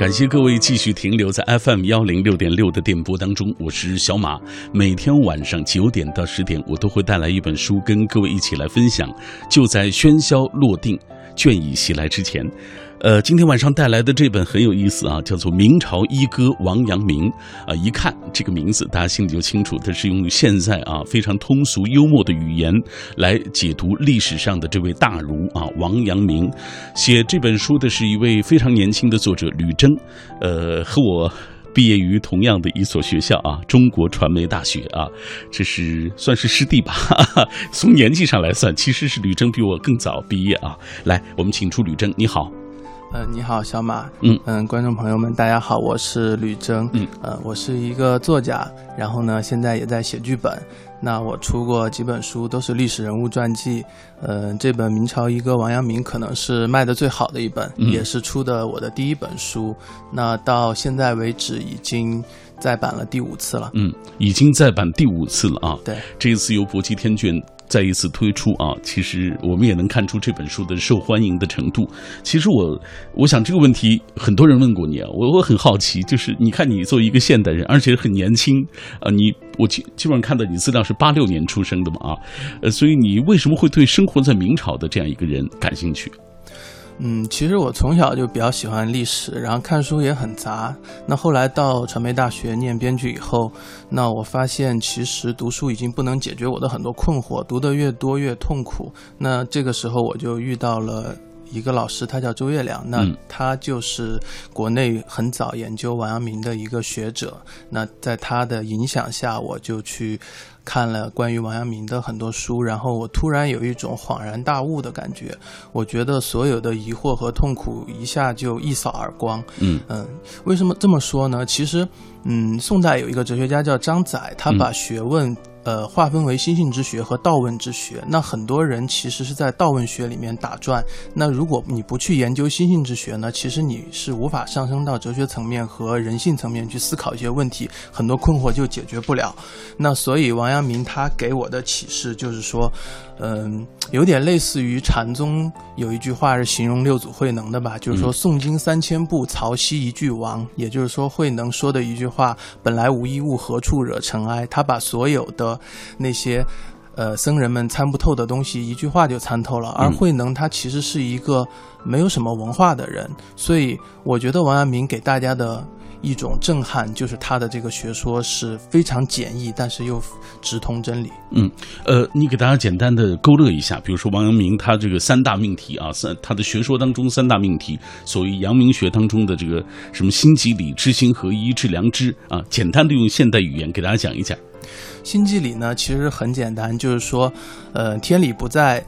感谢各位继续停留在 FM 幺零六点六的电波当中，我是小马。每天晚上九点到十点，我都会带来一本书跟各位一起来分享。就在喧嚣落定、倦意袭来之前。呃，今天晚上带来的这本很有意思啊，叫做《明朝一哥王阳明》啊，一看这个名字，大家心里就清楚，它是用现在啊非常通俗幽默的语言来解读历史上的这位大儒啊王阳明。写这本书的是一位非常年轻的作者吕征，呃，和我毕业于同样的一所学校啊，中国传媒大学啊，这是算是师弟吧？哈 哈从年纪上来算，其实是吕征比我更早毕业啊。来，我们请出吕征，你好。嗯，你好，小马。嗯嗯，观众朋友们，大家好，我是吕征。嗯，呃，我是一个作家，然后呢，现在也在写剧本。那我出过几本书，都是历史人物传记。呃，这本《明朝一哥王阳明》可能是卖的最好的一本，也是出的我的第一本书。那到现在为止，已经再版了第五次了。嗯，已经再版第五次了啊。对，这一次由搏击天卷。再一次推出啊，其实我们也能看出这本书的受欢迎的程度。其实我，我想这个问题很多人问过你啊，我我很好奇，就是你看你作为一个现代人，而且很年轻啊，你我基基本上看到你资料是八六年出生的嘛啊，呃，所以你为什么会对生活在明朝的这样一个人感兴趣？嗯，其实我从小就比较喜欢历史，然后看书也很杂。那后来到传媒大学念编剧以后，那我发现其实读书已经不能解决我的很多困惑，读得越多越痛苦。那这个时候我就遇到了。一个老师，他叫周月亮，那他就是国内很早研究王阳明的一个学者。那在他的影响下，我就去看了关于王阳明的很多书，然后我突然有一种恍然大悟的感觉。我觉得所有的疑惑和痛苦一下就一扫而光。嗯嗯，为什么这么说呢？其实，嗯，宋代有一个哲学家叫张载，他把学问。呃，划分为心性之学和道问之学。那很多人其实是在道问学里面打转。那如果你不去研究心性之学呢，其实你是无法上升到哲学层面和人性层面去思考一些问题，很多困惑就解决不了。那所以王阳明他给我的启示就是说。嗯，有点类似于禅宗有一句话是形容六祖慧能的吧，就是说诵经三千部，曹溪一句亡。也就是说，慧能说的一句话，本来无一物，何处惹尘埃？他把所有的那些，呃，僧人们参不透的东西，一句话就参透了。而慧能他其实是一个没有什么文化的人，所以我觉得王阳明给大家的。一种震撼，就是他的这个学说是非常简易，但是又直通真理。嗯，呃，你给大家简单的勾勒一下，比如说王阳明他这个三大命题啊，三他的学说当中三大命题，所谓阳明学当中的这个什么心即理、知行合一、致良知啊，简单的用现代语言给大家讲一讲。心即理呢，其实很简单，就是说，呃，天理不在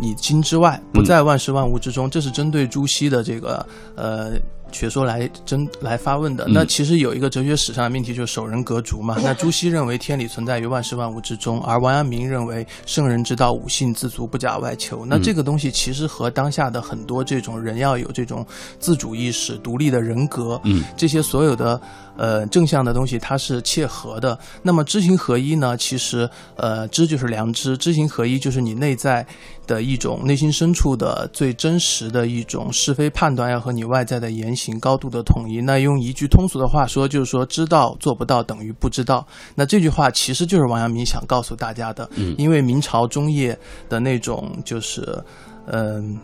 你心之外，不在万事万物之中，这是针对朱熹的这个呃。学说来争来发问的，那其实有一个哲学史上的命题，就是守人格足嘛。那朱熹认为天理存在于万事万物之中，而王阳明认为圣人之道五性自足，不假外求。那这个东西其实和当下的很多这种人要有这种自主意识、独立的人格，嗯，这些所有的呃正向的东西，它是切合的。那么知行合一呢？其实呃知就是良知，知行合一就是你内在的一种内心深处的最真实的一种是非判断，要和你外在的言。行高度的统一，那用一句通俗的话说，就是说知道做不到等于不知道。那这句话其实就是王阳明想告诉大家的。嗯，因为明朝中叶的那种就是，嗯。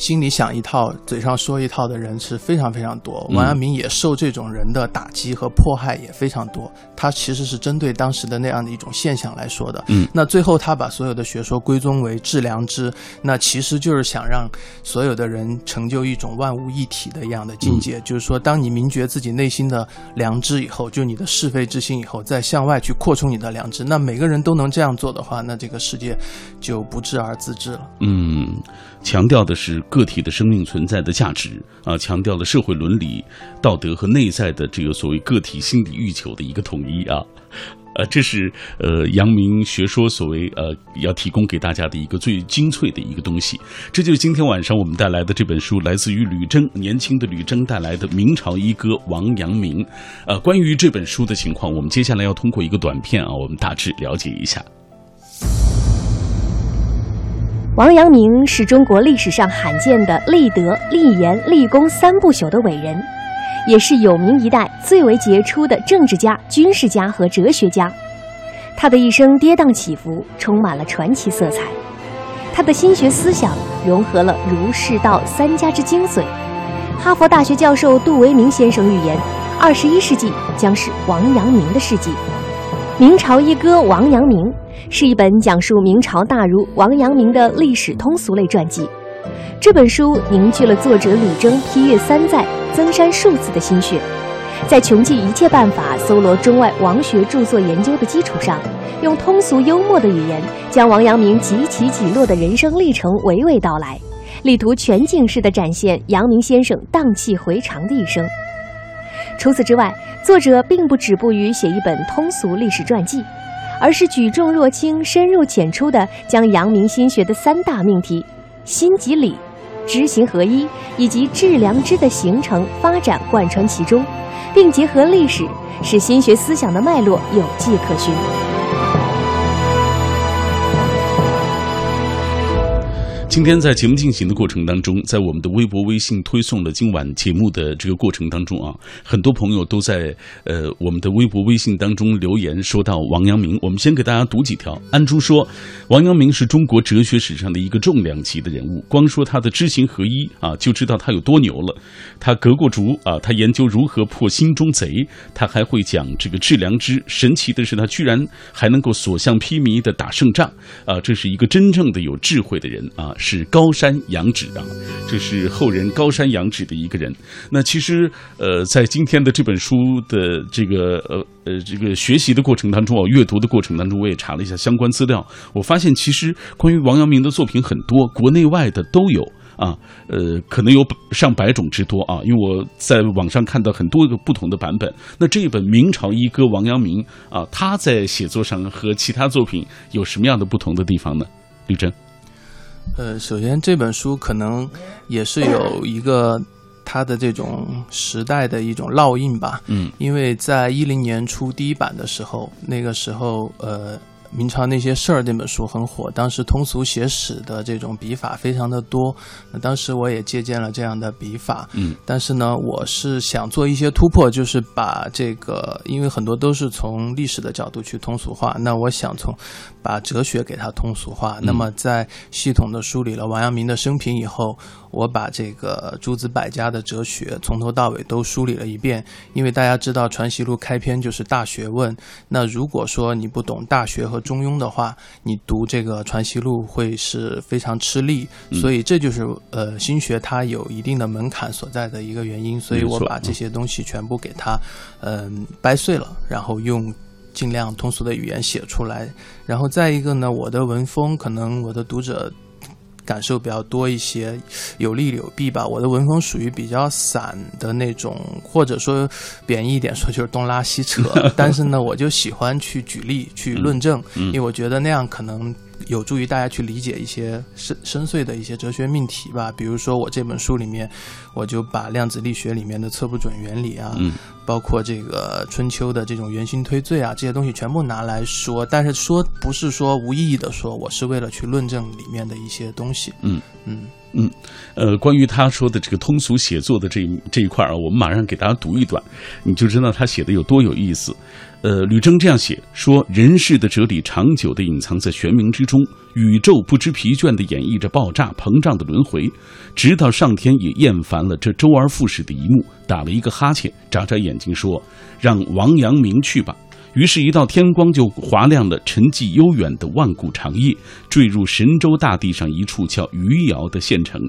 心里想一套，嘴上说一套的人是非常非常多。王阳明也受这种人的打击和迫害也非常多。他其实是针对当时的那样的一种现象来说的。嗯，那最后他把所有的学说归宗为致良知，那其实就是想让所有的人成就一种万物一体的一样的境界。就是说，当你明觉自己内心的良知以后，就你的是非之心以后，再向外去扩充你的良知。那每个人都能这样做的话，那这个世界就不治而自治了。嗯，强调的是。个体的生命存在的价值啊，强调了社会伦理、道德和内在的这个所谓个体心理欲求的一个统一啊，呃，这是呃阳明学说所谓呃要提供给大家的一个最精粹的一个东西。这就是今天晚上我们带来的这本书，来自于吕征年轻的吕征带来的《明朝一哥王阳明》。呃，关于这本书的情况，我们接下来要通过一个短片啊，我们大致了解一下。王阳明是中国历史上罕见的立德、立言、立功三不朽的伟人，也是有明一代最为杰出的政治家、军事家和哲学家。他的一生跌宕起伏，充满了传奇色彩。他的心学思想融合了儒、释、道三家之精髓。哈佛大学教授杜维明先生预言，二十一世纪将是王阳明的世纪。明朝一哥王阳明是一本讲述明朝大儒王阳明的历史通俗类传记。这本书凝聚了作者吕征批阅三载、增删数次的心血，在穷尽一切办法搜罗中外王学著作研究的基础上，用通俗幽默的语言，将王阳明几起几落的人生历程娓娓道来，力图全景式地展现阳明先生荡气回肠的一生。除此之外，作者并不止步于写一本通俗历史传记，而是举重若轻、深入浅出地将阳明心学的三大命题——心即理、知行合一以及致良知的形成发展贯穿其中，并结合历史，使心学思想的脉络有迹可循。今天在节目进行的过程当中，在我们的微博、微信推送了今晚节目的这个过程当中啊，很多朋友都在呃我们的微博、微信当中留言说到王阳明。我们先给大家读几条。安珠说，王阳明是中国哲学史上的一个重量级的人物，光说他的知行合一啊，就知道他有多牛了。他革过竹啊，他研究如何破心中贼，他还会讲这个致良知。神奇的是，他居然还能够所向披靡的打胜仗啊！这是一个真正的有智慧的人啊。是高山仰止啊，这是后人高山仰止的一个人。那其实，呃，在今天的这本书的这个呃呃这个学习的过程当中啊，阅读的过程当中，我也查了一下相关资料，我发现其实关于王阳明的作品很多，国内外的都有啊，呃，可能有上百种之多啊，因为我在网上看到很多个不同的版本。那这一本明朝一哥王阳明啊，他在写作上和其他作品有什么样的不同的地方呢？吕真。呃，首先这本书可能也是有一个它的这种时代的一种烙印吧。嗯，因为在一零年出第一版的时候，那个时候呃。明朝那些事儿那本书很火，当时通俗写史的这种笔法非常的多，那当时我也借鉴了这样的笔法，嗯，但是呢，我是想做一些突破，就是把这个，因为很多都是从历史的角度去通俗化，那我想从把哲学给它通俗化，那么在系统的梳理了王阳明的生平以后。我把这个诸子百家的哲学从头到尾都梳理了一遍，因为大家知道《传习录》开篇就是大学问。那如果说你不懂大学和中庸的话，你读这个《传习录》会是非常吃力。所以这就是呃心学它有一定的门槛所在的一个原因。所以我把这些东西全部给它嗯掰碎了，然后用尽量通俗的语言写出来。然后再一个呢，我的文风可能我的读者。感受比较多一些，有利有弊吧。我的文风属于比较散的那种，或者说贬义一点 说就是东拉西扯。但是呢，我就喜欢去举例去论证，因为我觉得那样可能。有助于大家去理解一些深深邃的一些哲学命题吧。比如说，我这本书里面，我就把量子力学里面的测不准原理啊，嗯，包括这个春秋的这种圆心推罪啊，这些东西全部拿来说。但是说不是说无意义的说，我是为了去论证里面的一些东西。嗯嗯嗯，呃，关于他说的这个通俗写作的这这一块啊，我们马上给大家读一段，你就知道他写的有多有意思。呃，吕征这样写说：“人世的哲理长久地隐藏在玄冥之中，宇宙不知疲倦地演绎着爆炸膨胀的轮回，直到上天也厌烦了这周而复始的一幕，打了一个哈欠，眨眨眼睛说：‘让王阳明去吧。’于是，一道天光就划亮了沉寂悠远的万古长夜，坠入神州大地上一处叫余姚的县城。”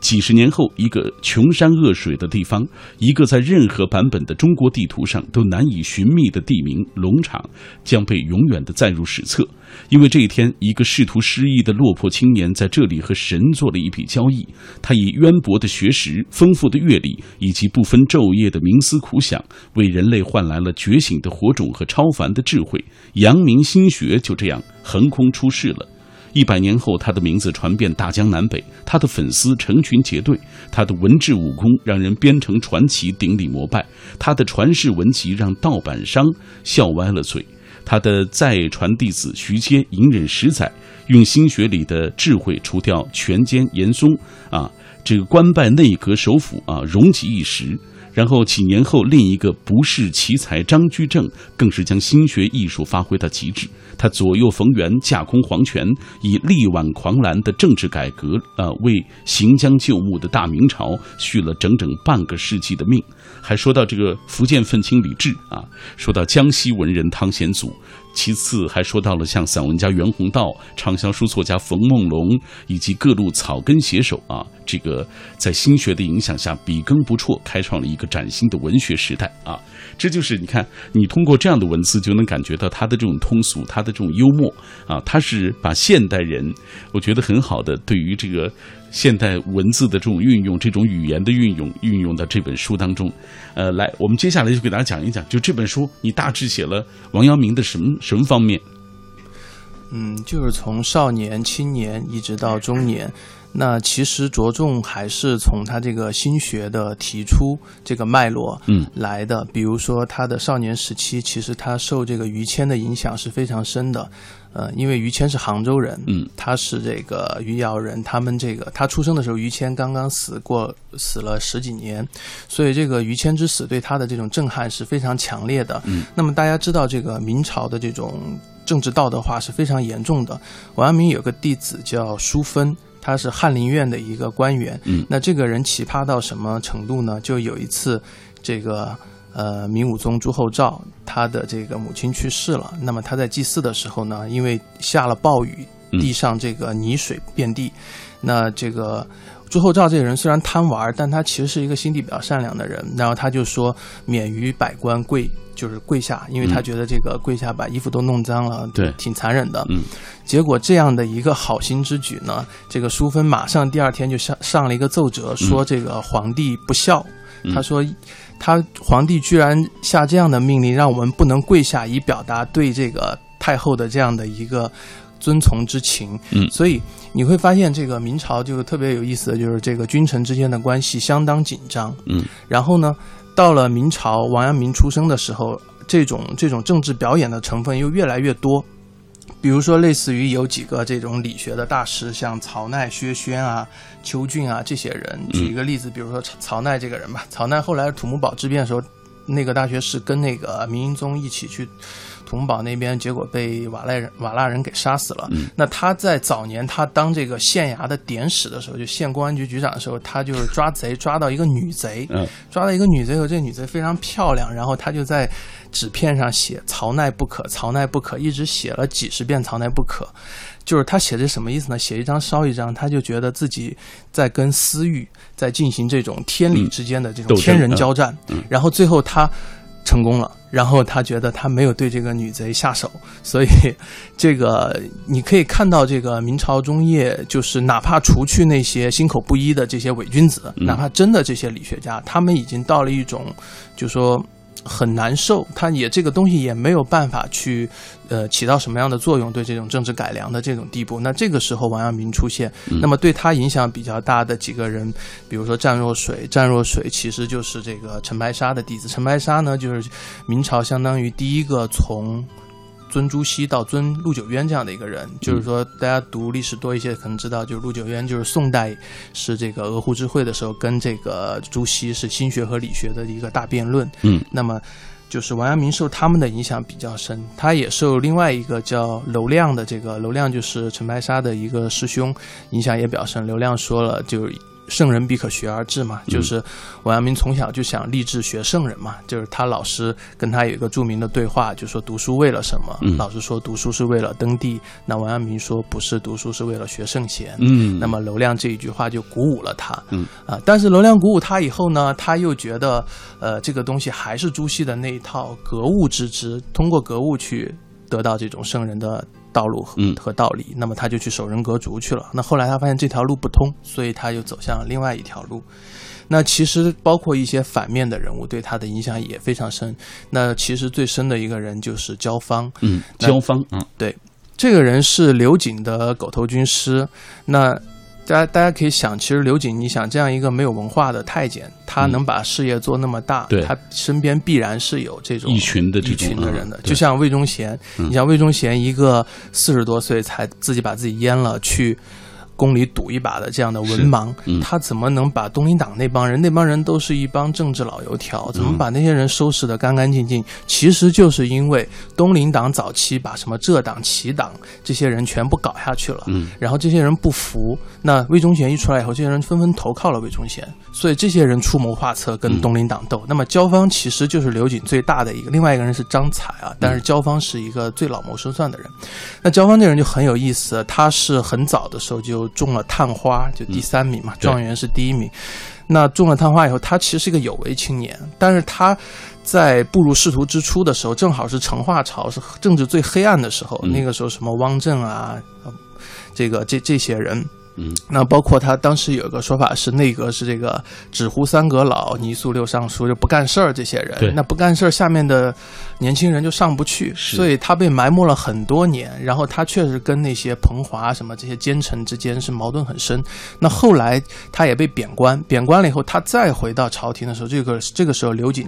几十年后，一个穷山恶水的地方，一个在任何版本的中国地图上都难以寻觅的地名——龙场，将被永远的载入史册。因为这一天，一个仕途失意的落魄青年在这里和神做了一笔交易。他以渊博的学识、丰富的阅历以及不分昼夜的冥思苦想，为人类换来了觉醒的火种和超凡的智慧。阳明心学就这样横空出世了。一百年后，他的名字传遍大江南北，他的粉丝成群结队，他的文治武功让人编成传奇顶礼膜拜，他的传世文集让盗版商笑歪了嘴。他的再传弟子徐阶隐忍十载，用心学里的智慧除掉权奸严嵩啊，这个官拜内阁首辅啊，荣极一时。然后几年后，另一个不世奇才张居正，更是将心学艺术发挥到极致。他左右逢源，架空皇权，以力挽狂澜的政治改革，呃，为行将就木的大明朝续了整整半个世纪的命。还说到这个福建愤青李治啊，说到江西文人汤显祖。其次还说到了像散文家袁宏道、畅销书作家冯梦龙以及各路草根写手啊，这个在心学的影响下笔耕不辍，开创了一个崭新的文学时代啊。这就是你看，你通过这样的文字就能感觉到他的这种通俗，他的这种幽默啊，他是把现代人，我觉得很好的对于这个。现代文字的这种运用，这种语言的运用，运用到这本书当中。呃，来，我们接下来就给大家讲一讲，就这本书，你大致写了王阳明的什么什么方面？嗯，就是从少年、青年一直到中年。那其实着重还是从他这个心学的提出这个脉络，嗯，来的。比如说他的少年时期，其实他受这个于谦的影响是非常深的。呃，因为于谦是杭州人，嗯，他是这个余姚人，他们这个他出生的时候，于谦刚刚死过，死了十几年，所以这个于谦之死对他的这种震撼是非常强烈的。嗯，那么大家知道，这个明朝的这种政治道德化是非常严重的。王阳明有个弟子叫淑芬。他是翰林院的一个官员，嗯，那这个人奇葩到什么程度呢？就有一次，这个呃明武宗朱厚照他的这个母亲去世了，那么他在祭祀的时候呢，因为下了暴雨，地上这个泥水遍地，那这个朱厚照这个人虽然贪玩，但他其实是一个心地比较善良的人，然后他就说免于百官跪。就是跪下，因为他觉得这个跪下把衣服都弄脏了，对，挺残忍的。嗯，结果这样的一个好心之举呢，这个淑芬马上第二天就上上了一个奏折，说这个皇帝不孝。他说，他皇帝居然下这样的命令，让我们不能跪下，以表达对这个太后的这样的一个遵从之情。嗯，所以你会发现，这个明朝就特别有意思的就是这个君臣之间的关系相当紧张。嗯，然后呢？到了明朝，王阳明出生的时候，这种这种政治表演的成分又越来越多。比如说，类似于有几个这种理学的大师，像曹鼐、薛轩啊、邱俊啊这些人。举一个例子，比如说曹鼐这个人吧，曹鼐后来土木堡之变的时候，那个大学士跟那个明英宗一起去。土木堡那边，结果被瓦赖人瓦剌人给杀死了。那他在早年他当这个县衙的典史的时候，就县公安局局长的时候，他就是抓贼抓到一个女贼，抓到一个女贼后，这女贼非常漂亮，然后他就在纸片上写“曹奈不可，曹奈不可”，一直写了几十遍“曹奈不可”。就是他写的什么意思呢？写一张烧一张，他就觉得自己在跟私欲在进行这种天理之间的这种天人交战，然后最后他。成功了，然后他觉得他没有对这个女贼下手，所以 这个你可以看到，这个明朝中叶，就是哪怕除去那些心口不一的这些伪君子，哪怕真的这些理学家，他们已经到了一种，就说。很难受，他也这个东西也没有办法去，呃，起到什么样的作用，对这种政治改良的这种地步。那这个时候王阳明出现，那么对他影响比较大的几个人，比如说湛若水，湛若水其实就是这个陈白沙的弟子。陈白沙呢，就是明朝相当于第一个从。尊朱熹到尊陆九渊这样的一个人，就是说，大家读历史多一些，可能知道，就是陆九渊就是宋代是这个鹅湖之会的时候，跟这个朱熹是心学和理学的一个大辩论。嗯，那么就是王阳明受他们的影响比较深，他也受另外一个叫娄亮的这个娄亮就是陈白沙的一个师兄影响也比较深。娄亮说了就。圣人必可学而志嘛，就是王阳明从小就想立志学圣人嘛，就是他老师跟他有一个著名的对话，就说读书为了什么？老师说读书是为了登第，那王阳明说不是，读书是为了学圣贤。嗯，那么娄亮这一句话就鼓舞了他。嗯啊，但是娄亮鼓舞他以后呢，他又觉得呃这个东西还是朱熹的那一套格物致知，通过格物去得到这种圣人的。道路和和道理，那么他就去守人格族去了。那后来他发现这条路不通，所以他又走向了另外一条路。那其实包括一些反面的人物对他的影响也非常深。那其实最深的一个人就是焦芳。嗯，焦芳。嗯，对，这个人是刘瑾的狗头军师。那大家大家可以想，其实刘瑾，你想这样一个没有文化的太监，他能把事业做那么大，对他身边必然是有这种一群的这一种群的人的嗯，就像魏忠贤，你像魏忠贤一个四十多岁才自己把自己阉了去。宫里赌一把的这样的文盲，嗯他怎么能把东林党那帮人？那帮人都是一帮政治老油条，怎么把那些人收拾得干干净净？其实就是因为东林党早期把什么浙党、齐党这些人全部搞下去了，嗯然后这些人不服，那魏忠贤一出来以后，这些人纷纷投靠了魏忠贤，所以这些人出谋划策跟东林党斗。那么焦芳其实就是刘瑾最大的一个，另外一个人是张彩啊，但是焦芳是一个最老谋深算的人。那焦芳这人就很有意思，他是很早的时候就中了探花，就第三名嘛，对状元是第一名。那中了探花以后，他其实是一个有为青年，但是他在步入仕途之初的时候，正好是成化朝，是政治最黑暗的时候。嗯那个时候，什么汪正啊，呃这个这这些人，嗯，那包括他当时有一个说法是，内阁是这个只糊三阁老，泥塑六尚书，就不干事儿这些对人。那不干事儿，下面的年轻人就上不去，是所以他被埋没了很多年。然后他确实跟那些彭华什么这些奸臣之间是矛盾很深。那后来他也被贬官，贬官了以后，他再回到朝廷的时候，这个这个时候刘瑾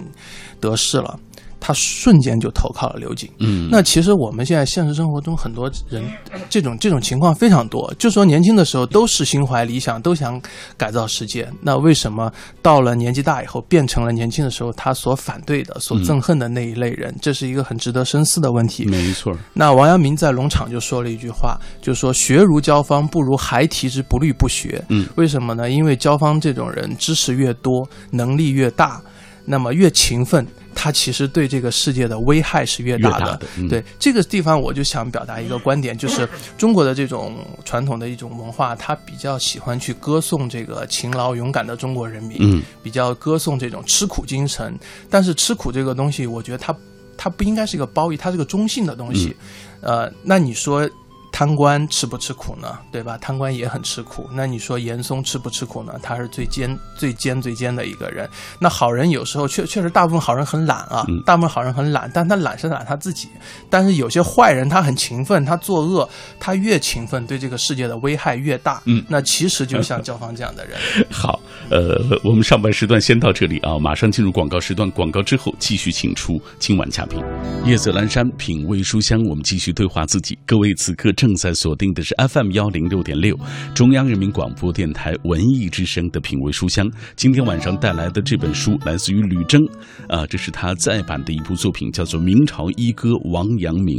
得势了。他瞬间就投靠了刘瑾，嗯，那其实我们现在现实生活中很多人，这种这种情况非常多。就说年轻的时候都是心怀理想，都想改造世界，那为什么到了年纪大以后，变成了年轻的时候他所反对的、所憎恨的那一类人？这是一个很值得深思的问题。没错，那王阳明在龙场就说了一句话，就说“学如焦方，不如孩提之不虑不学”。嗯，为什么呢？因为焦方这种人知识越多，能力越大，那么越勤奋，他其实对这个世界的危害是越大的。大的嗯对这个地方，我就想表达一个观点，就是中国的这种传统的一种文化，它比较喜欢去歌颂这个勤劳勇敢的中国人民，嗯，比较歌颂这种吃苦精神。但是吃苦这个东西，我觉得它它不应该是一个褒义，它是个中性的东西。呃，那你说贪官吃不吃苦呢？对吧？贪官也很吃苦。那你说严嵩吃不吃苦呢？他是最奸、最奸、最奸的一个人。那好人有时候确确实大部分好人很懒啊，嗯大部分好人很懒，但他懒是懒他自己。但是有些坏人他很勤奋，他作恶，他越勤奋，对这个世界的危害越大。嗯那其实就像焦芳这样的人。好，呃，我们上半时段先到这里啊，马上进入广告时段，广告之后继续请出今晚嘉宾。夜色阑珊，品味书香，我们继续对话自己。各位此刻正在锁定的是 FM 幺零六点六，中央人民广播电台文艺之声的品味书香。今天晚上带来的这本书来自于吕征，啊，这是他再版的一部作品，叫做《明朝一哥王阳明》，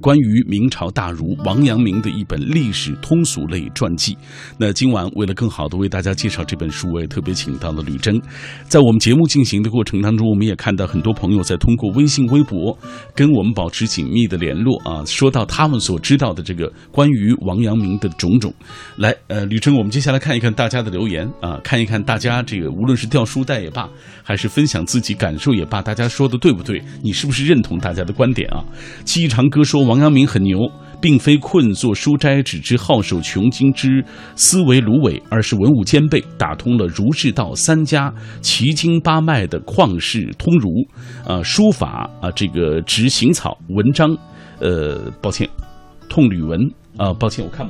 关于明朝大儒王阳明的一本历史通俗类传记。那今晚为了更好的为大家介绍这本书，我也特别请到了吕征。在我们节目进行的过程当中，我们也看到很多朋友在通过微信、微博跟我们保持紧密的联络啊，说到他们所知道的这个关于王阳明的种种。来，呃，吕征，我们接下来看一看大家的留言啊，看一看大家这个无论是掉书袋也罢，还是分享自己感受也罢，大家说的对不对？你是不是认同大家的观点啊？记忆长歌说王阳明很牛。并非困坐书斋，只知好守穷经之思维芦苇，而是文武兼备，打通了儒释道三家奇经八脉的旷世通儒。呃，书法啊、这个执行草文章，呃，抱歉，痛吕文啊、抱歉，我看。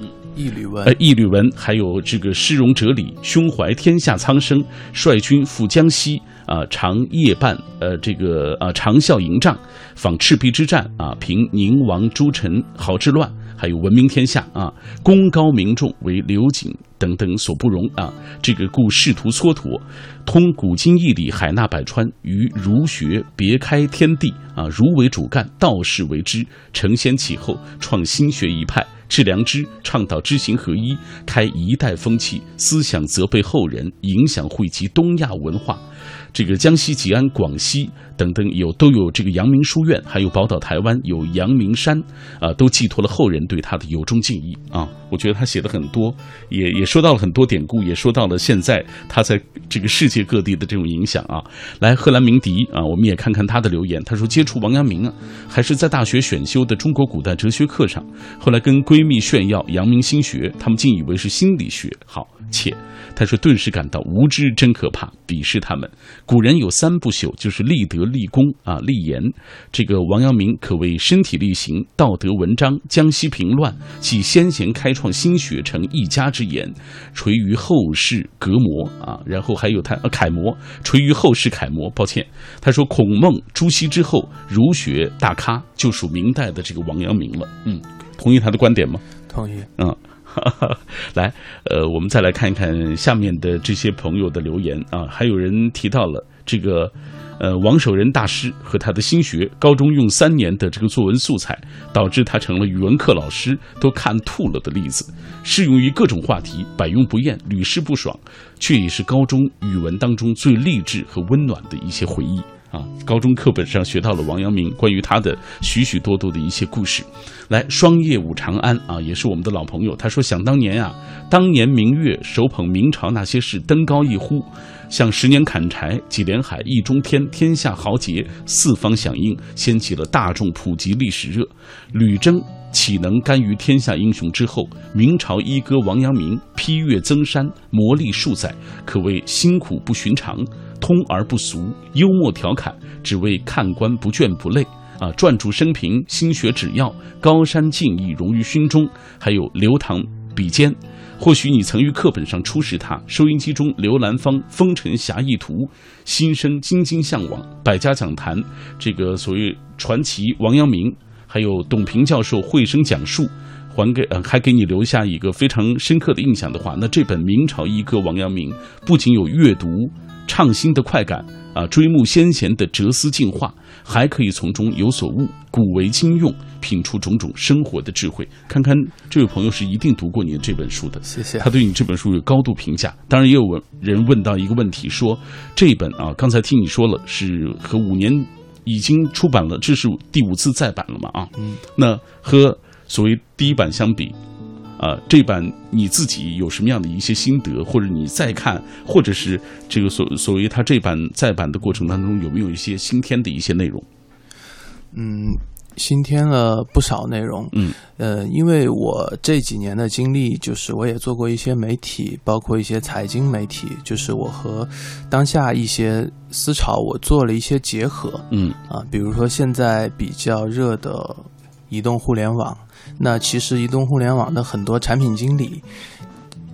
嗯一吕文。呃，义吕文，还有这个诗容哲理，胸怀天下苍生，率军赴江西啊、长夜半，呃，这个啊、长啸营帐，访赤壁之战啊，平宁王朱臣豪之乱，还有闻名天下啊，功高名重，为刘瑾等等所不容啊。这个故仕途蹉跎，通古今义理，海纳百川，于儒学别开天地啊，儒为主干，道士为之，承先启后，创新学一派。致良知，倡导知行合一，开一代风气，思想责备后人，影响汇集东亚文化。这个江西吉安、广西等等有都有这个阳明书院，还有宝岛台湾有阳明山，啊，都寄托了后人对他的由衷敬意啊。我觉得他写的很多，也也说到了很多典故，也说到了现在他在这个世界各地的这种影响啊。来，荷兰鸣笛啊，我们也看看他的留言。他说接触王阳明啊，还是在大学选修的中国古代哲学课上，后来跟闺蜜炫耀阳明心学，他们竟以为是心理学。好，且他说顿时感到无知真可怕，鄙视他们。古人有三不朽，就是立德、立功啊、立言。这个王阳明可谓身体力行，道德文章，江西平乱，即先贤开创。新学成一家之言，垂于后世隔膜啊。然后还有他呃楷模，垂于后世楷模。抱歉，他说孔孟朱熹之后，儒学大咖就属明代的这个王阳明了。嗯，同意他的观点吗？同意。嗯。来，呃，我们再来看一看下面的这些朋友的留言啊，还有人提到了这个，呃，王守仁大师和他的心学，高中用三年的这个作文素材，导致他成了语文课老师都看吐了的例子，适用于各种话题，百用不厌，屡试不爽，却也是高中语文当中最励志和温暖的一些回忆。啊，高中课本上学到了王阳明关于他的许许多多的一些故事。来，双叶舞长安啊，也是我们的老朋友。他说：“想当年啊，当年明月手捧明朝那些事，登高一呼，像十年砍柴几连海，一中天，天下豪杰四方响应，掀起了大众普及历史热。吕征岂能甘于天下英雄之后？明朝一哥王阳明披月增山，磨砺数载，可谓辛苦不寻常。”通而不俗，幽默调侃，只为看官不倦不累啊！撰著生平、心学指要，高山敬意融于胸中。还有流淌笔尖，或许你曾于课本上初识他。收音机中刘兰芳《风尘侠义图》，心生津津向往。百家讲坛，这个所谓传奇王阳明，还有董平教授绘声讲述，还给呃还给你留下一个非常深刻的印象的话，那这本明朝一哥王阳明不仅有阅读。畅心的快感啊，追慕先贤的哲思进化，还可以从中有所悟，古为今用，品出种种生活的智慧。看看这位朋友是一定读过你的这本书的，谢谢。他对你这本书有高度评价。当然，也有人问到一个问题，说这本啊，刚才听你说了是和五年已经出版了，这是第五次再版了嘛？啊，嗯，那和所谓第一版相比。啊，这版你自己有什么样的一些心得，或者你再看，或者是这个所所谓他这版再版的过程当中，有没有一些新添的一些内容？嗯，新添了不少内容。嗯，呃，因为我这几年的经历，就是我也做过一些媒体，包括一些财经媒体，就是我和当下一些思潮，我做了一些结合。嗯，啊，比如说现在比较热的移动互联网。那其实移动互联网的很多产品经理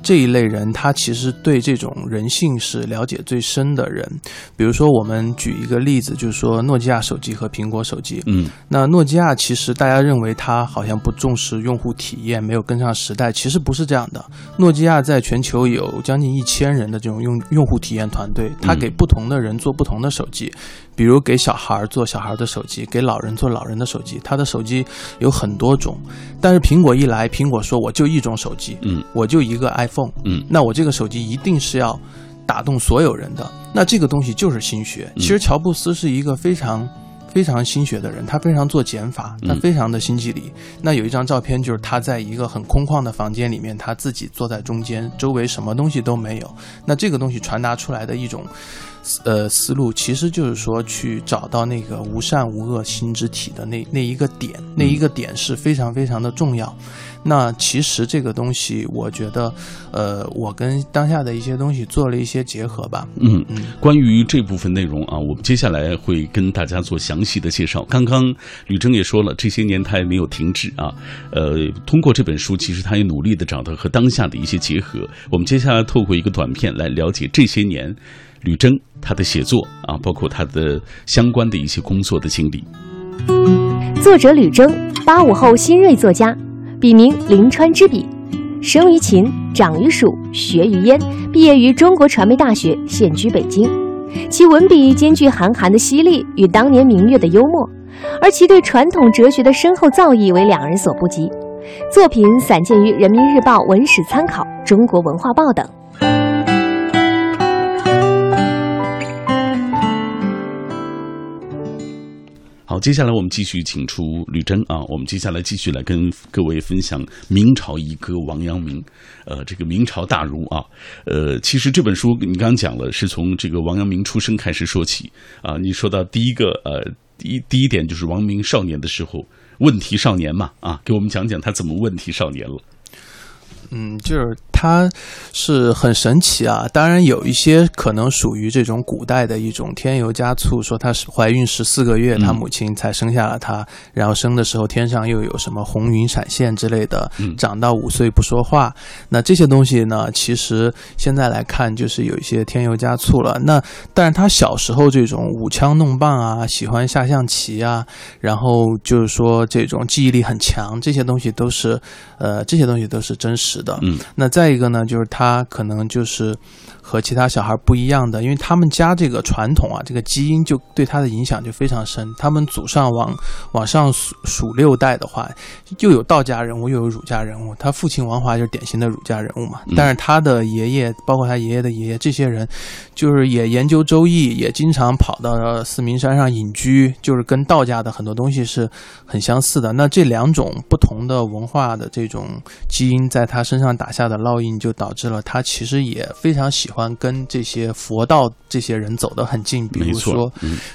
这一类人，他其实对这种人性是了解最深的人。比如说，我们举一个例子，就是说诺基亚手机和苹果手机。嗯，那诺基亚其实大家认为它好像不重视用户体验，没有跟上时代，其实不是这样的。诺基亚在全球有将近一千人的这种用用户体验团队，它给不同的人做不同的手机。比如给小孩做小孩的手机，给老人做老人的手机，他的手机有很多种。但是苹果一来，苹果说我就一种手机，嗯，我就一个 iPhone，嗯，那我这个手机一定是要打动所有人的。那这个东西就是心学。其实乔布斯是一个非常非常心学的人，他非常做减法，他非常的心机理。那有一张照片就是他在一个很空旷的房间里面，他自己坐在中间，周围什么东西都没有。那这个东西传达出来的一种。呃，思路其实就是说，去找到那个无善无恶心之体的那那一个点，那一个点是非常非常的重要。那其实这个东西，我觉得，呃，我跟当下的一些东西做了一些结合吧。嗯嗯，关于这部分内容啊，我们接下来会跟大家做详细的介绍。刚刚吕征也说了，这些年他也没有停止啊。呃，通过这本书，其实他也努力的找到和当下的一些结合。我们接下来透过一个短片来了解这些年。吕征他的写作啊，包括他的相关的一些工作的经历。作者吕征，八五后新锐作家，笔名临川之笔，生于秦，长于蜀，学于燕，毕业于中国传媒大学，现居北京。其文笔兼具韩寒的犀利与当年明月的幽默，而其对传统哲学的深厚造诣为两人所不及。作品散见于《人民日报》《文史参考》《中国文化报》等。好，接下来我们继续请出吕征啊，我们接下来继续来跟各位分享明朝一哥王阳明，呃，这个明朝大儒啊，呃，其实这本书你刚刚讲了，是从这个王阳明出生开始说起啊，你说到第一个呃，第一第一点就是王明少年的时候，问题少年嘛啊，给我们讲讲他怎么问题少年了。嗯，就是。它是很神奇啊。当然有一些可能属于这种古代的一种添油加醋，说她是怀孕十四个月，她母亲才生下了她，然后生的时候天上又有什么红云闪现之类的，长到五岁不说话。那这些东西呢，其实现在来看就是有一些添油加醋了。那但是她小时候这种舞枪弄棒啊，喜欢下象棋啊，然后就是说这种记忆力很强，这些东西都是，呃，这些东西都是真实的。嗯，那再一个呢，就是他可能就是和其他小孩不一样的，因为他们家这个传统啊，这个基因就对他的影响就非常深。他们祖上往往上数数六代的话，又有道家人物，又有儒家人物。他父亲王华就是典型的儒家人物嘛，但是他的爷爷，包括他爷爷的爷爷，这些人就是也研究周易，也经常跑到四明山上隐居，就是跟道家的很多东西是很相似的。那这两种不同的文化的这种基因在他身上打下的烙印，就导致了他其实也非常喜欢跟这些佛道这些人走得很近。比如说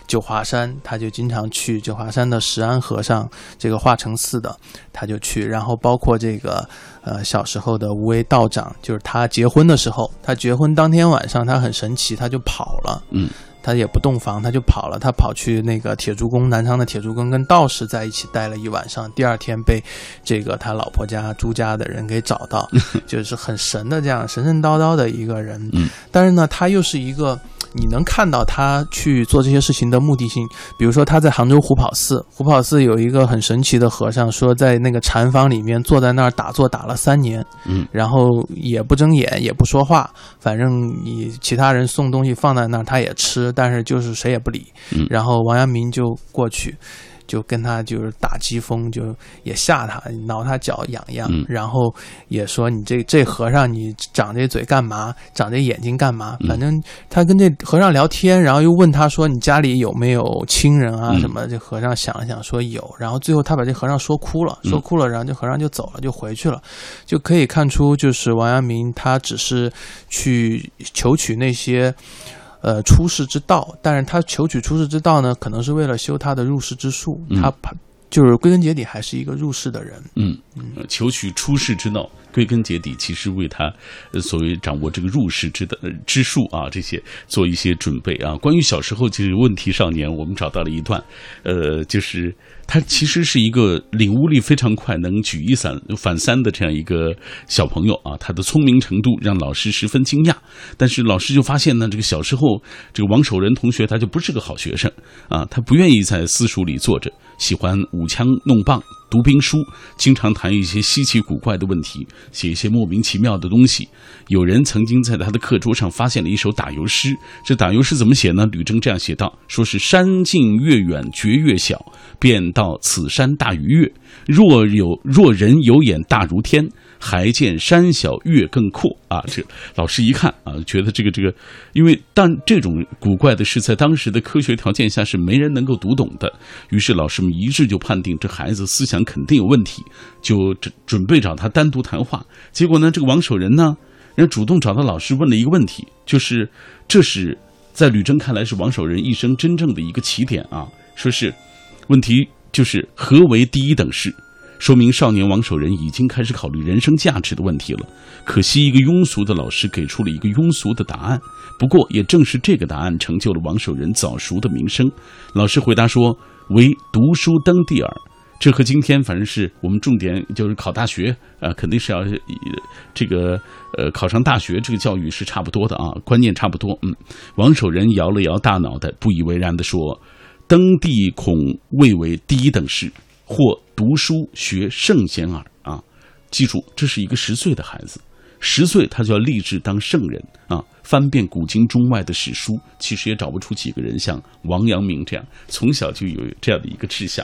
九华山，他就经常去九华山的石安和尚这个化成寺的，他就去。然后包括这个呃小时候的无为道长，就是他结婚的时候，他结婚当天晚上，他很神奇，他就跑了。嗯。他也不洞房，他就跑了。他跑去那个铁竹宫，南昌的铁竹宫，跟道士在一起待了一晚上。第二天被这个他老婆家朱家的人给找到，就是很神的这样神神叨叨的一个人。嗯，但是呢，他又是一个。你能看到他去做这些事情的目的性，比如说他在杭州虎跑寺，虎跑寺有一个很神奇的和尚，说在那个禅房里面坐在那儿打坐打了三年，嗯，然后也不睁眼也不说话，反正你其他人送东西放在那儿他也吃，但是就是谁也不理，嗯，然后王阳明就过去。就跟他就是打机锋，就也吓他，挠他脚痒痒，然后也说你这这和尚你长这嘴干嘛？长这眼睛干嘛？反正他跟这和尚聊天，然后又问他说你家里有没有亲人啊什么？这和尚想了想说有，然后最后他把这和尚说哭了，说哭了，然后这和尚就走了，就回去了，就可以看出就是王阳明他只是去求取那些。呃，出世之道，但是他求取出世之道呢，可能是为了修他的入世之术。他就是归根结底还是一个入世的人。嗯嗯，求取出世之道，归根结底其实为他所谓掌握这个入世之的之术啊，这些做一些准备啊。关于小时候就是问题少年，我们找到了一段，呃，就是。他其实是一个领悟力非常快、能举一反反三的这样一个小朋友啊，他的聪明程度让老师十分惊讶。但是老师就发现呢，这个小时候这个王守仁同学他就不是个好学生啊，他不愿意在私塾里坐着，喜欢舞枪弄棒。读兵书，经常谈一些稀奇古怪的问题，写一些莫名其妙的东西。有人曾经在他的课桌上发现了一首打油诗，这打油诗怎么写呢？吕征这样写道：“说是山近月远觉月小，便道此山大于月。若有若人有眼大如天。”还见山小月更阔啊！这老师一看啊，觉得这个这个，因为但这种古怪的事，在当时的科学条件下是没人能够读懂的。于是老师们一致就判定这孩子思想肯定有问题，就准准备找他单独谈话。结果呢，这个王守仁呢，人主动找到老师问了一个问题，就是这是在吕征看来是王守仁一生真正的一个起点啊。说是问题就是何为第一等事？说明少年王守仁已经开始考虑人生价值的问题了。可惜一个庸俗的老师给出了一个庸俗的答案。不过也正是这个答案成就了王守仁早熟的名声。老师回答说：“唯读书登第耳。”这和今天反正是我们重点就是考大学啊，肯定是要这个呃考上大学这个教育是差不多的啊，观念差不多。嗯，王守仁摇了摇大脑袋，不以为然地说：“登第恐未为第一等事。”或读书学圣贤耳啊！记住，这是一个十岁的孩子，十岁他就要立志当圣人啊！翻遍古今中外的史书，其实也找不出几个人像王阳明这样从小就有这样的一个志向。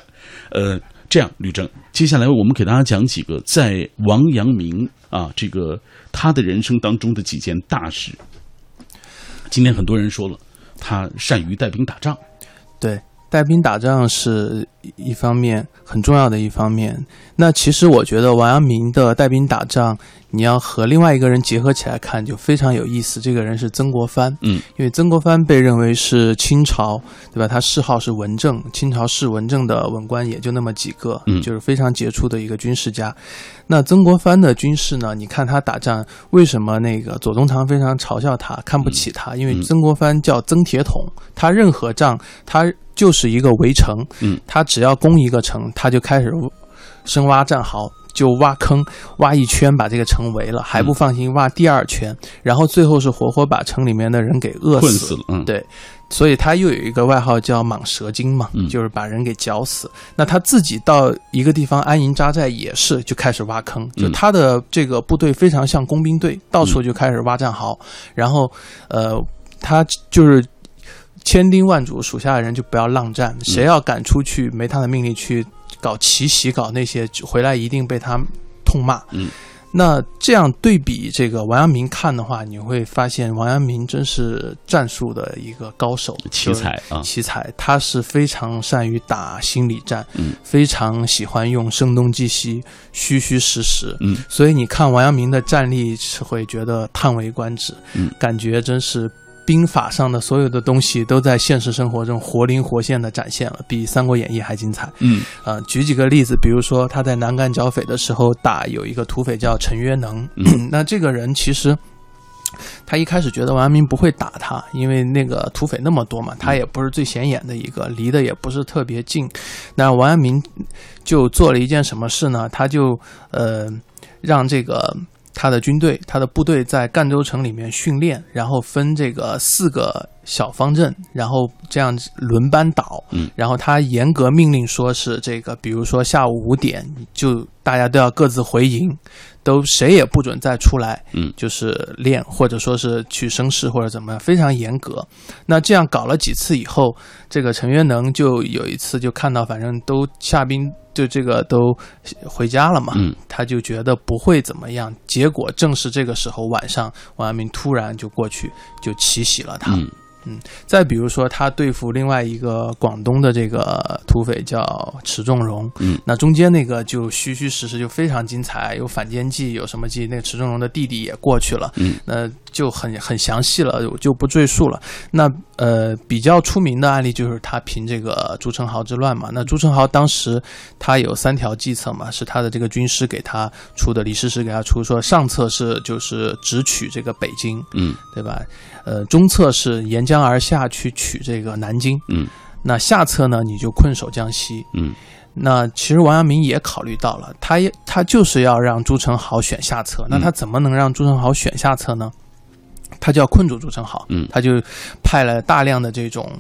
呃，这样，吕正，接下来我们给大家讲几个在王阳明啊这个他的人生当中的几件大事。今天很多人说了，他善于带兵打仗，对。带兵打仗是一方面，很重要的一方面。那其实我觉得王阳明的带兵打仗，你要和另外一个人结合起来看，就非常有意思。这个人是曾国藩，嗯，因为曾国藩被认为是清朝，对吧？他谥号是文正，清朝是文正的文官也就那么几个，嗯就是非常杰出的一个军事家。那曾国藩的军事呢？你看他打仗，为什么那个左宗棠非常嘲笑他，看不起他？因为嗯曾国藩叫曾铁桶，他任何仗他就是一个围城，嗯，他只要攻一个城，他就开始深挖战壕。就挖坑，挖一圈把这个城围了，还不放心，挖第二圈，然后最后是活活把城里面的人给饿困死死了，嗯，对，所以他又有一个外号叫蟒蛇精嘛，嗯就是把人给绞死。那他自己到一个地方安营扎寨也是就开始挖坑，就嗯他的这个部队非常像工兵队，到处就开始挖战壕，然后呃，他就是。千叮万嘱，属下的人就不要浪战，谁要敢出去没他的命令去搞奇袭、搞那些，回来一定被他痛骂。嗯，那这样对比这个王阳明看的话，你会发现王阳明真是战术的一个高手，奇才啊，奇才，他是非常善于打心理战，嗯，非常喜欢用声东击西、虚虚实实，嗯，所以你看王阳明的战力是会觉得叹为观止，嗯，感觉真是。兵法上的所有的东西都在现实生活中活灵活现的展现了，比《三国演义》还精彩。嗯呃，举几个例子，比如说他在南赣剿匪的时候打有一个土匪叫陈约能，嗯 那这个人其实。他一开始觉得王阳明不会打他，因为那个土匪那么多嘛，他也不是最显眼的一个，离得也不是特别近。那王阳明就做了一件什么事呢？他就呃让这个他的军队、他的部队在赣州城里面训练，然后分这个四个小方阵，然后这样轮班倒。嗯，然后他严格命令说是这个，比如说下午五点就大家都要各自回营，都谁也不准再出来。嗯，就是练或者说是去生事或者怎么样，非常严格。那这样搞了几次以后，这个陈元能就有一次就看到，反正都下兵就这个都回家了嘛，嗯他就觉得不会怎么样。结果正是这个时候晚上，王阳明突然就过去就奇袭了他。嗯再比如说，他对付另外一个广东的这个土匪叫池仲荣，嗯，那中间那个就虚虚实实就非常精彩，有反间计，有什么计？那个迟仲荣的弟弟也过去了，嗯，那就很很详细了，我就不赘述了。那呃，比较出名的案例就是他平这个朱宸濠之乱嘛。那朱宸濠当时他有三条计策嘛，是他的这个军师给他出的，李师师给他出，说上策是就是直取这个北京，嗯对吧？呃，中策是沿江而下去取这个南京，嗯那下策呢，你就困守江西。嗯那其实王阳明也考虑到了，他也他就是要让朱宸濠选下策。那他怎么能让朱宸濠选下策呢？他就要困住朱宸濠，嗯他就派了大量的这种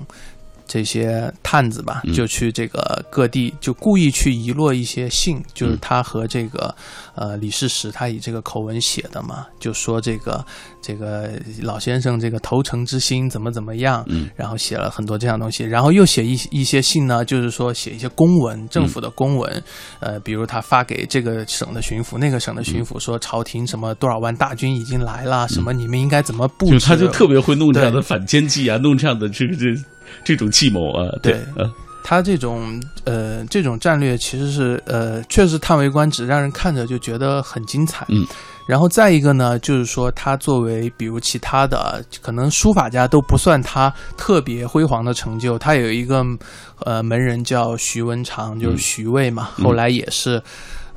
这些探子吧嗯，就去这个各地，就故意去遗落一些信，就是嗯他和这个呃李世石他以这个口吻写的嘛，就说这个这个老先生这个投诚之心怎么怎么样，嗯。然后写了很多这样东西，然后又写一一些信呢，就是说写一些公文，政府的公文，呃，比如他发给这个省的巡抚，那个省的巡抚说朝廷什么多少万大军已经来了，什么你们应该怎么布置？就他就特别会弄这样的反间计啊，弄这样的这个这这种计谋啊，对。对，呃他这种呃这种战略其实是呃确实叹为观止，让人看着就觉得很精彩。嗯，然后再一个呢，就是说他作为比如其他的可能书法家都不算他特别辉煌的成就，他有一个呃门人叫徐文长，就是徐渭嘛，嗯。后来也是。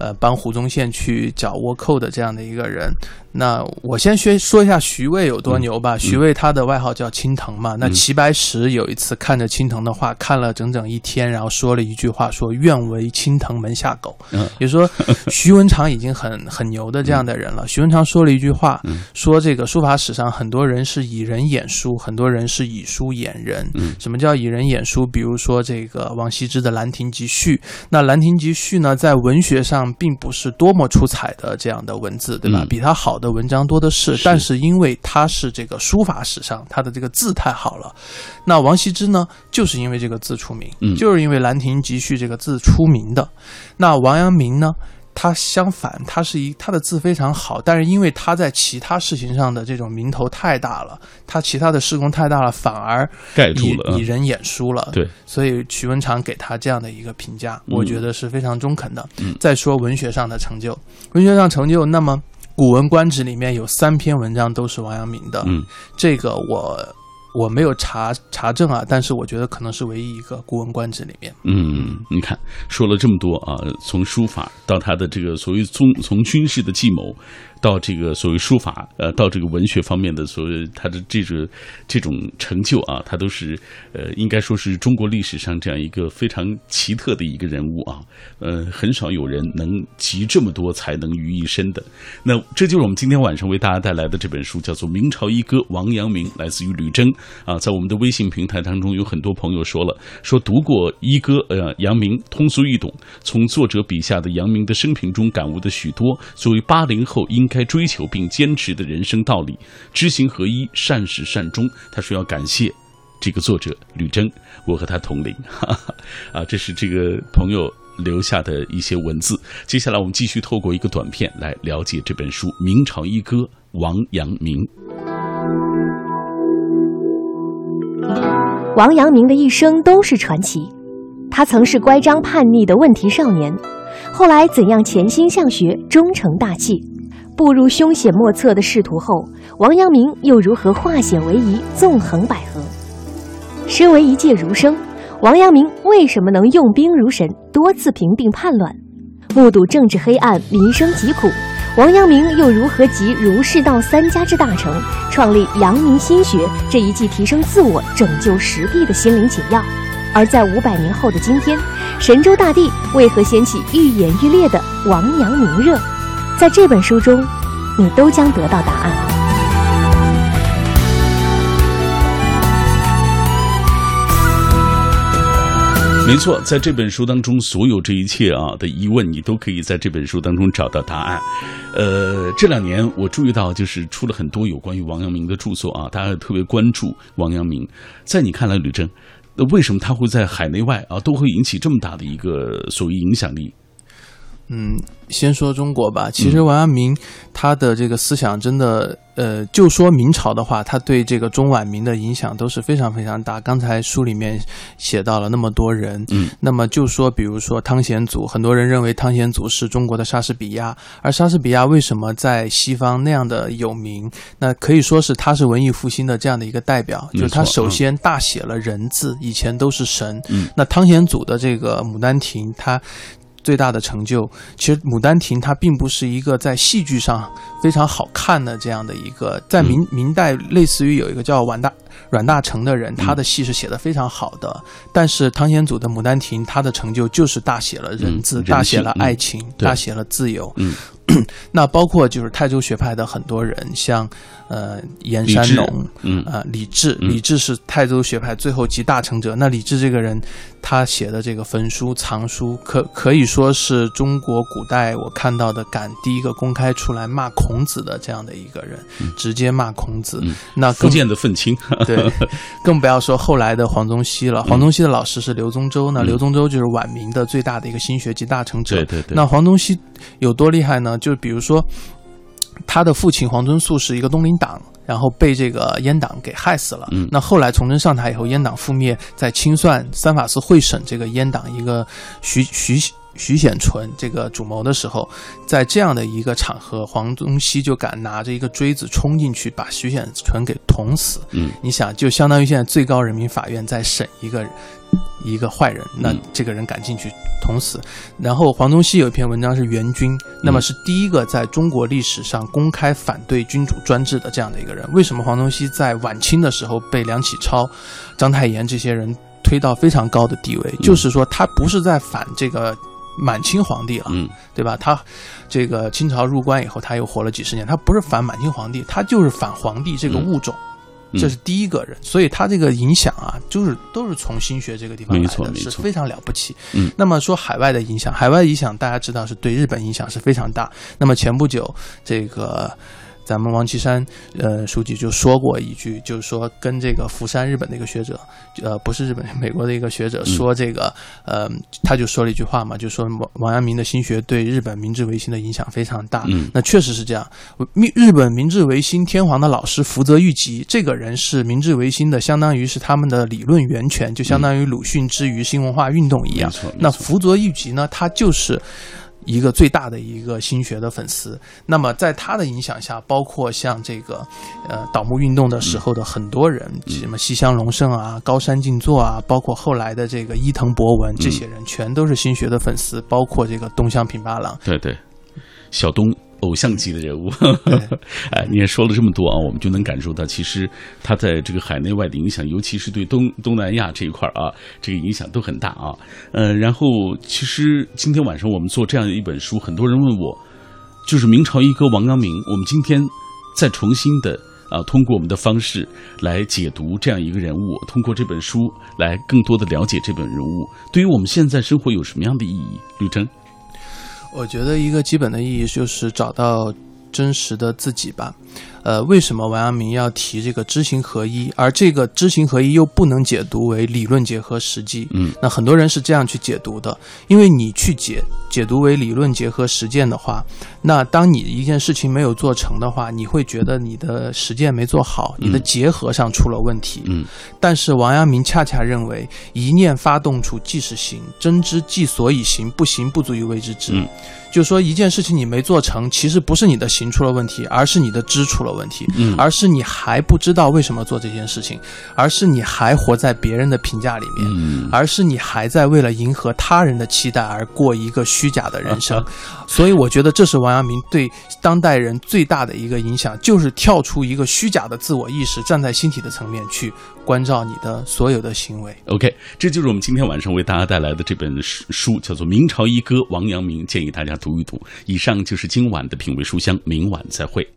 呃，帮胡宗宪去剿倭寇的这样的一个人，那我先先说一下徐渭有多牛吧。徐渭他的外号叫青藤嘛。那嗯齐白石有一次看着青藤的画，看了整整一天，然后说了一句话，说“愿为青藤门下狗”。嗯也就说，徐文长已经很很牛的这样的人了。徐文长说了一句话，嗯说这个书法史上很多人是以人演书，很多人是以书演人。嗯什么叫以人演书？比如说这个王羲之的《兰亭集序》，那《兰亭集序》呢，在文学上并不是多么出彩的这样的文字，对吧？嗯比他好的文章多的是。是但是因为他是这个书法史上他的这个字太好了，那王羲之呢，就是因为这个字出名，嗯就是因为《兰亭集序》这个字出名的。那王阳明呢？他相反，他是一他的字非常好，但是因为他在其他事情上的这种名头太大了，他其他的事功太大了，反而盖住了，以人眼书了。对，所以徐文长给他这样的一个评价，我觉得是非常中肯的。嗯再说文学上的成就，文学上成就，那么《古文观止》里面有三篇文章都是王阳明的，嗯这个我我没有查查证啊，但是我觉得可能是唯一一个《古文观止》里面。嗯，你看说了这么多啊，从书法到他的这个所谓从从军事的计谋，到这个所谓书法，呃，到这个文学方面的所谓他的这个这种成就啊，他都是呃，应该说是中国历史上这样一个非常奇特的一个人物啊，呃，很少有人能集这么多才能于一身的。那这就是我们今天晚上为大家带来的这本书，叫做《明朝一哥王阳明》，来自于吕征啊，在我们的微信平台当中，有很多朋友说了，说读过一哥呃阳明，通俗易懂，从作者笔下的阳明的生平中感悟的许多。作为八零后应该追求并坚持的人生道理，知行合一，善始善终。他说要感谢。这个作者吕征，我和他同龄，哈 哈啊，这是这个朋友留下的一些文字。接下来我们继续透过一个短片来了解这本书《明朝一哥王阳明》。王阳明的一生都是传奇。他曾是乖张叛逆的问题少年，后来怎样潜心向学，终成大器。步入凶险莫测的仕途后，王阳明又如何化险为夷，纵横捭阖？身为一介儒生，王阳明为什么能用兵如神，多次平定叛乱？目睹政治黑暗，民生疾苦，王阳明又如何集儒释道三家之大成，创立阳明心学这一剂提升自我、拯救时弊的心灵解药？而在五百年后的今天，神州大地为何掀起愈演愈烈的王阳明热？在这本书中，你都将得到答案。没错，在这本书当中，所有这一切啊的疑问，你都可以在这本书当中找到答案。呃，这两年我注意到，就是出了很多有关于王阳明的著作啊，大家特别关注王阳明。在你看来，吕征，为什么他会在海内外啊都会引起这么大的一个所谓影响力？嗯，先说中国吧。其实王阳明他的这个思想真的，呃，就说明朝的话，他对这个中晚明的影响都是非常非常大。刚才书里面写到了那么多人，嗯，那么就说比如说汤显祖，很多人认为汤显祖是中国的莎士比亚，而莎士比亚为什么在西方那样的有名？那可以说是他是文艺复兴的这样的一个代表，就是他首先大写了人字，以前都是神。嗯，那汤显祖的这个《牡丹亭》，他。最大的成就，其实《牡丹亭》它并不是一个在戏剧上非常好看的这样的一个，在明明代类似于有一个叫阮大阮大铖的人，他的戏是写的非常好的。但是汤显祖的《牡丹亭》，他的成就就是大写了人字，大写了爱情，大写了自由。嗯，那包括就是泰州学派的很多人，像呃严山农，嗯。啊李治，李治是泰州学派最后集大成者。那李治这个人，他写的这个焚书藏书，可可以说是中国古代我看到的敢第一个公开出来骂孔子的这样的一个人，直接骂孔子。那福建的愤青，对，更不要说后来的黄宗羲了。黄宗羲的老师是刘宗周，那刘宗周就是晚明的最大的一个心学集大成者。对对对。那黄宗羲有多厉害呢？就比如说，他的父亲黄遵素是一个东林党，然后被这个阉党给害死了。嗯，那后来崇祯上台以后，阉党覆灭，在清算三法司会审这个阉党一个徐徐徐显纯这个主谋的时候，在这样的一个场合，黄宗羲就敢拿着一个锥子冲进去，把徐显纯给捅死。嗯，你想，就相当于现在最高人民法院在审一个一个坏人，那这个人敢进去捅死。然后黄宗羲有一篇文章是《援军》，那么是第一个在中国历史上公开反对君主专制的这样的一个人。为什么黄宗羲在晚清的时候被梁启超、章太炎这些人推到非常高的地位？就是说他不是在反这个。满清皇帝了，嗯，对吧？他这个清朝入关以后，他又活了几十年。他不是反满清皇帝，他就是反皇帝这个物种，嗯、这是第一个人。所以他这个影响啊，就是都是从心学这个地方来的，是非常了不起。嗯，那么说海外的影响，海外影响大家知道是对日本影响是非常大。那么前不久这个。咱们王岐山呃书记就说过一句，就是说跟这个福山日本的一个学者，呃不是日本美国的一个学者说这个，呃他就说了一句话嘛，就说王王阳明的心学对日本明治维新的影响非常大。嗯那确实是这样。明日本明治维新天皇的老师福泽谕吉，这个人是明治维新的，相当于是他们的理论源泉，就相当于鲁迅之于新文化运动一样。那福泽谕吉呢，他就是。一个最大的一个心学的粉丝，那么在他的影响下，包括像这个，呃，倒幕运动的时候的很多人，什么西乡隆盛啊、高山静坐啊，包括后来的这个伊藤博文，这些人全都是心学的粉丝，包括这个东乡平八郎，对对，小东偶像级的人物对。哎，你也说了这么多啊，我们就能感受到，其实他在这个海内外的影响，尤其是对东东南亚这一块儿啊，这个影响都很大啊。呃，然后其实今天晚上我们做这样的一本书，很多人问我，就是明朝一哥王阳明，我们今天再重新的。啊，通过我们的方式来解读这样一个人物，通过这本书来更多的了解这本人物，对于我们现在生活有什么样的意义？吕征，我觉得一个基本的意义就是找到真实的自己吧。呃，为什么王阳明要提这个知行合一？而这个知行合一又不能解读为理论结合实际？嗯，那很多人是这样去解读的，因为你去解解读为理论结合实践的话，那当你一件事情没有做成的话，你会觉得你的实践没做好，你的结合上出了问题。嗯，但是王阳明恰恰认为，一念发动处即是行，真知即所以行，不行不足以谓之知。嗯就说一件事情你没做成，其实不是你的行出了问题，而是你的知出了问题，嗯而是你还不知道为什么做这件事情，而是你还活在别人的评价里面，嗯而是你还在为了迎合他人的期待而过一个虚假的人生。所以我觉得这是王阳明对当代人最大的一个影响，就是跳出一个虚假的自我意识，站在心体的层面去关照你的所有的行为。OK，这就是我们今天晚上为大家带来的这本书，书叫做《明朝一哥王阳明》，建议大家读一读。以上就是今晚的品味书香，明晚再会。